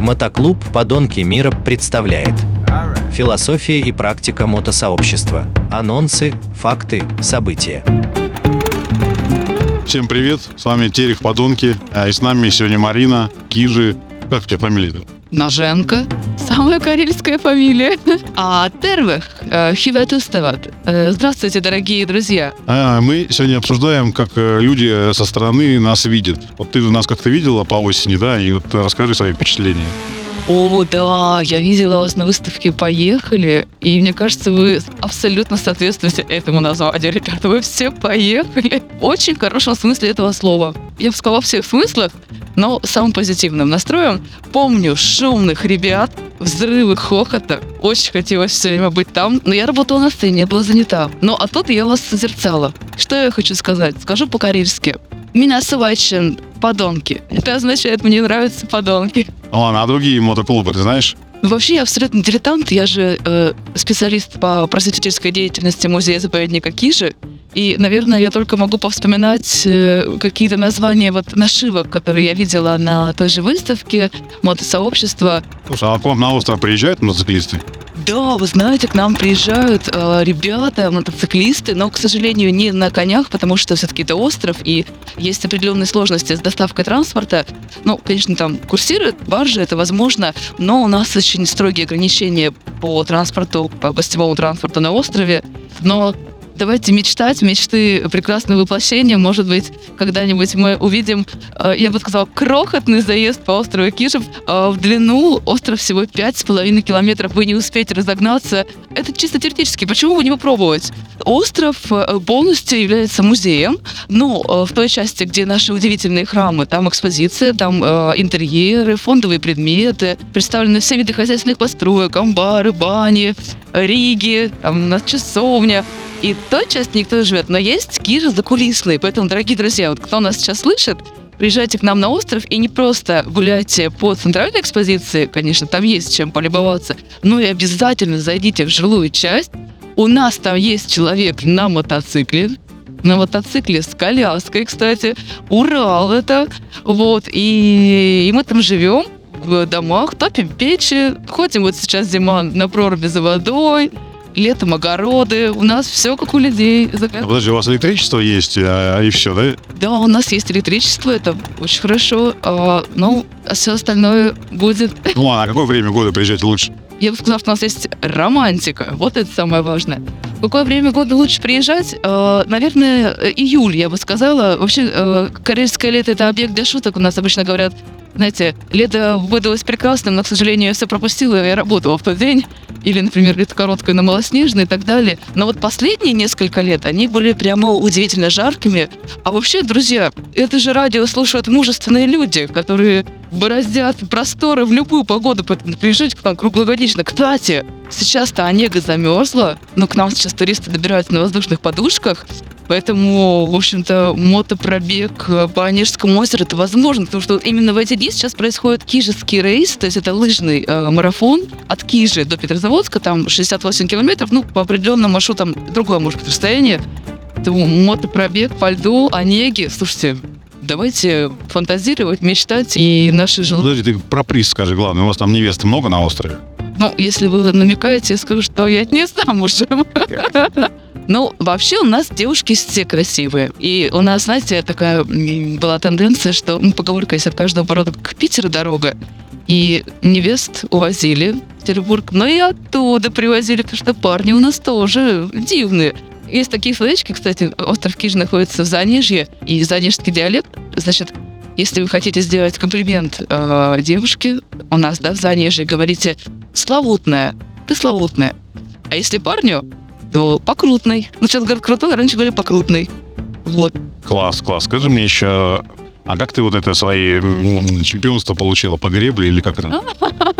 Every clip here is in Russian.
Мотоклуб «Подонки мира» представляет Философия и практика мотосообщества. Анонсы, факты, события. Всем привет, с вами Терех Подонки, а и с нами сегодня Марина, Кижи. Как у тебя фамилия-то? Ноженко. Самая карельская фамилия. А Тервых э, Хиветустават. Э, Здравствуйте, дорогие друзья. А, мы сегодня обсуждаем, как э, люди со стороны нас видят. Вот ты нас как-то видела по осени, да, и вот расскажи свои впечатления. О, да, я видела вас на выставке «Поехали», и мне кажется, вы абсолютно соответствуете этому названию, ребята. Вы все поехали. Очень хорошем смысле этого слова. Я бы сказала во всех смыслах, но самым позитивным настроем. Помню шумных ребят, взрывы хохота. Очень хотелось все время быть там, но я работала на сцене, я была занята. Ну, а тут я вас созерцала. Что я хочу сказать? Скажу по-карельски. Меня сувачен подонки. Это означает, мне нравятся подонки. Ладно, а другие мотоклубы, ты знаешь? Вообще я абсолютно дилетант, я же э, специалист по просветительской деятельности музея-заповедника Кижи, и, наверное, я только могу повспоминать э, какие-то названия вот нашивок, которые я видела на той же выставке мотосообщества. Слушай, а к вам на остров приезжают мотоциклисты? Да, вы знаете, к нам приезжают э, ребята, мотоциклисты, но, к сожалению, не на конях, потому что все-таки это остров, и есть определенные сложности с доставкой транспорта. Ну, конечно, там курсируют баржи, это возможно, но у нас очень строгие ограничения по транспорту, по гостевому транспорту на острове. Но давайте мечтать, мечты прекрасное воплощение. Может быть, когда-нибудь мы увидим, э, я бы сказала, крохотный заезд по острову Кижев. Э, В длину остров всего 5,5 километров. Вы не успеете разогнаться. Это чисто теоретически. Почему бы не попробовать? Остров э, полностью является музеем. Ну, э, в той части, где наши удивительные храмы, там экспозиция, там э, интерьеры, фондовые предметы, представлены все виды хозяйственных построек, амбары, бани, риги, там у нас часовня. И той части никто не живет, но есть Кижа закулисные. Поэтому, дорогие друзья, вот кто нас сейчас слышит, приезжайте к нам на остров и не просто гуляйте по центральной экспозиции, конечно, там есть чем полюбоваться, но и обязательно зайдите в жилую часть. У нас там есть человек на мотоцикле, на мотоцикле с коляской, кстати. Урал это. Вот. И, и мы там живем в домах, топим печи, ходим вот сейчас зима на проруби за водой, летом огороды, у нас все как у людей. А Подожди, у вас электричество есть, а, и все, да? Да, у нас есть электричество, это очень хорошо, а, ну, а все остальное будет. Ну ладно, а какое время года приезжать лучше? Я бы сказала, что у нас есть романтика, вот это самое важное. В какое время года лучше приезжать? А, наверное, июль, я бы сказала. Вообще, а, карельское лето – это объект для шуток, у нас обычно говорят, знаете, лето выдалось прекрасным, но, к сожалению, я все пропустила, я работала в тот день. Или, например, лето короткое, но малоснежное и так далее. Но вот последние несколько лет они были прямо удивительно жаркими. А вообще, друзья, это же радио слушают мужественные люди, которые бороздят просторы в любую погоду, поэтому приезжайте к нам круглогодично. Кстати, сейчас-то Онега замерзла, но к нам сейчас туристы добираются на воздушных подушках, Поэтому, в общем-то, мотопробег по Онежскому озеру это возможно, потому что именно в эти дни сейчас происходит Кижевский рейс, то есть это лыжный э, марафон от Кижи до Петрозаводска, там 68 километров, ну, по определенным маршрутам другое может быть расстояние. Поэтому мотопробег по льду, Онеги, слушайте, давайте фантазировать, мечтать, и наши желания... Подожди, ты про приз скажи, главное, у вас там невесты много на острове? Ну, если вы намекаете, я скажу, что я не замужем. Ну, вообще у нас девушки все красивые. И у нас, знаете, такая была тенденция, что ну, поговорка есть от каждого порода к Питеру дорога. И невест увозили в Петербург, но и оттуда привозили, потому что парни у нас тоже дивные. Есть такие словечки, кстати, остров Киж находится в Занежье, и занежский диалект, значит, если вы хотите сделать комплимент э, девушке, у нас, да, в Занежье, говорите «славутная», «ты славутная». А если парню, то покрутный. Ну, сейчас говорят крутой, а раньше говорили покрутный. Вот. Класс, класс. Скажи мне еще, а как ты вот это свои м, чемпионства получила по гребле или как это?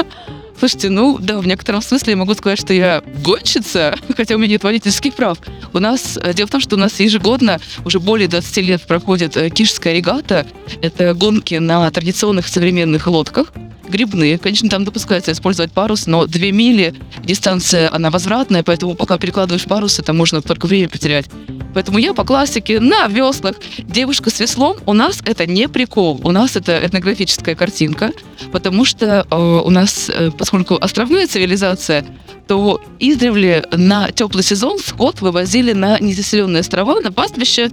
Слушайте, ну да, в некотором смысле я могу сказать, что я гонщица, хотя у меня нет водительских прав. У нас, э, дело в том, что у нас ежегодно уже более 20 лет проходит э, Кишская регата. Это гонки на традиционных современных лодках. Грибные, конечно, там допускается использовать парус, но 2 мили, дистанция, она возвратная, поэтому пока перекладываешь парус, это можно только время потерять. Поэтому я по классике на веслах. Девушка с веслом у нас это не прикол, у нас это этнографическая картинка, потому что э, у нас, э, поскольку островная цивилизация, то издревле на теплый сезон скот вывозили на незаселенные острова, на пастбище.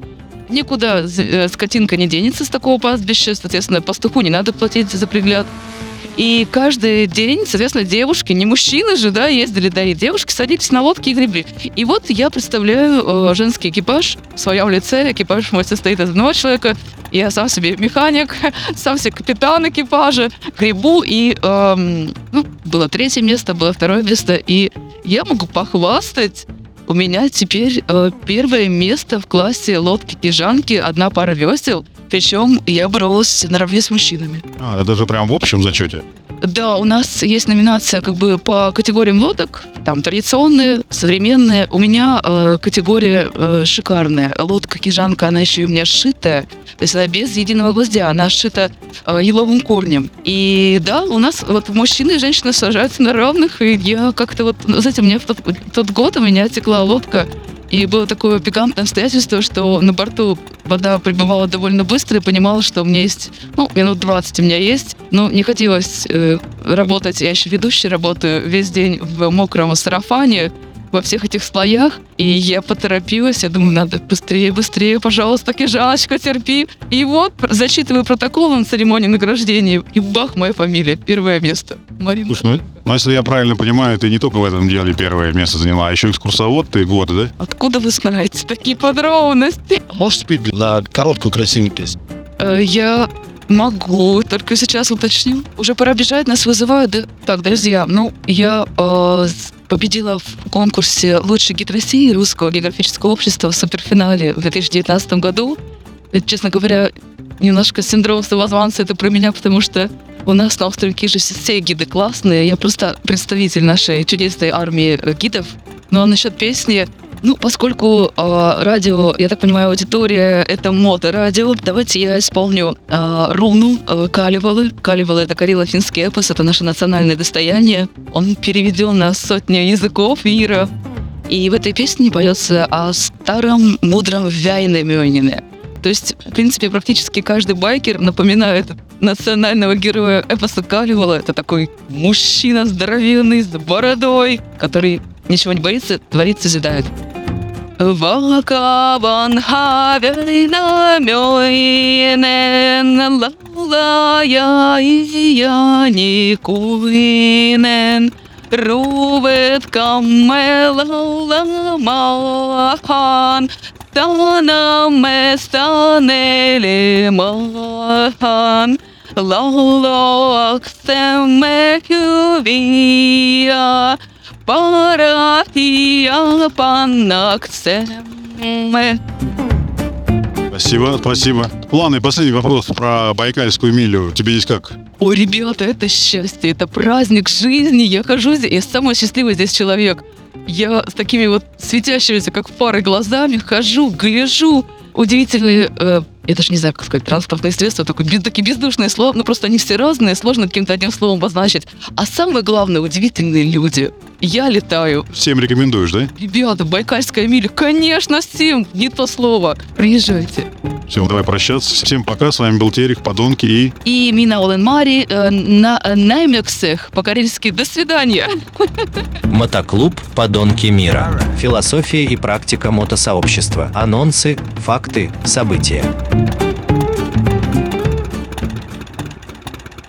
Никуда э, скотинка не денется с такого пастбища, соответственно, пастуху не надо платить за пригляд. И каждый день, соответственно, девушки, не мужчины же, да, ездили, и девушки садились на лодки и гребли. И вот я представляю э, женский экипаж в своем лице. Экипаж мой состоит из одного человека. Я сам себе механик, сам себе капитан экипажа, гребу. И эм, ну, было третье место, было второе место. И я могу похвастать у меня теперь э, первое место в классе лодки-кижанки, одна пара весел. Причем я боролась наравне с мужчинами. А, это же прям в общем зачете. Да, у нас есть номинация как бы по категориям лодок. Там традиционные, современные. У меня э, категория э, шикарная. Лодка кижанка, она еще и у меня сшитая. То есть она без единого гвоздя, она сшита э, еловым корнем. И да, у нас вот мужчины и женщины сажаются на равных, и я как-то вот, знаете, у меня в тот, в тот год у меня текла лодка и было такое пикантное обстоятельство, что на борту вода прибывала довольно быстро и понимала, что у меня есть, ну, минут 20 у меня есть. Но не хотелось э, работать, я еще ведущий работаю весь день в мокром сарафане, во всех этих слоях, и я поторопилась, я думаю, надо быстрее, быстрее, пожалуйста, Кижаночка, терпи. И вот, зачитываю протокол на церемонии награждения, и бах, моя фамилия, первое место. Марина. Слушай, ну, ну, если я правильно понимаю, ты не только в этом деле первое место заняла, а еще экскурсовод ты годы, да? Откуда вы знаете такие подробности? Можешь спеть на короткую красивую песню? Э, Я могу, только сейчас уточню. Уже пора бежать, нас вызывают. Да? Так, друзья, ну, я э, победила в конкурсе «Лучший гид России» Русского географического общества в суперфинале в 2019 году. И, честно говоря, немножко синдром самозванца это про меня, потому что у нас на острове Кижи все гиды классные. Я просто представитель нашей чудесной армии гидов. Ну а насчет песни, ну, поскольку э, радио, я так понимаю, аудитория это мото-радио, давайте я исполню э, руну э, Калевалы. Калевалы это карело-финский эпос, это наше национальное достояние. Он переведен на сотни языков мира. И в этой песне поется о старом мудром Вяйнамёнине. То есть, в принципе, практически каждый байкер напоминает национального героя эпоса Калевала. Это такой мужчина здоровенный, с бородой, который ничего не боится, творит, созидает. Вакабан хавяйнамёинен лалая я никуинен Рувет камелаламахан Танаме станелемахан Лалак семекювия Парафия панакцеме Спасибо, спасибо. Планы, последний вопрос про Байкальскую милю. Тебе здесь как? Ой, ребята, это счастье, это праздник жизни. Я хожу здесь, я самый счастливый здесь человек. Я с такими вот светящимися, как пары, глазами хожу, гляжу. Удивительные, э, я даже не знаю, как сказать, транспортные средства, такое, такие бездушные слова, ну просто они все разные, сложно каким-то одним словом обозначить. А самое главное, удивительные люди. Я летаю. Всем рекомендуешь, да? Ребята, Байкальская миля, конечно, всем, не то слово. Приезжайте. Все, давай прощаться. Всем пока. С вами был Терек, Подонки и... И Мина Олен Мари э, на э, Наймексах по-карельски «До свидания». Мотоклуб «Подонки мира». Философия и практика мотосообщества. Анонсы, факты, события.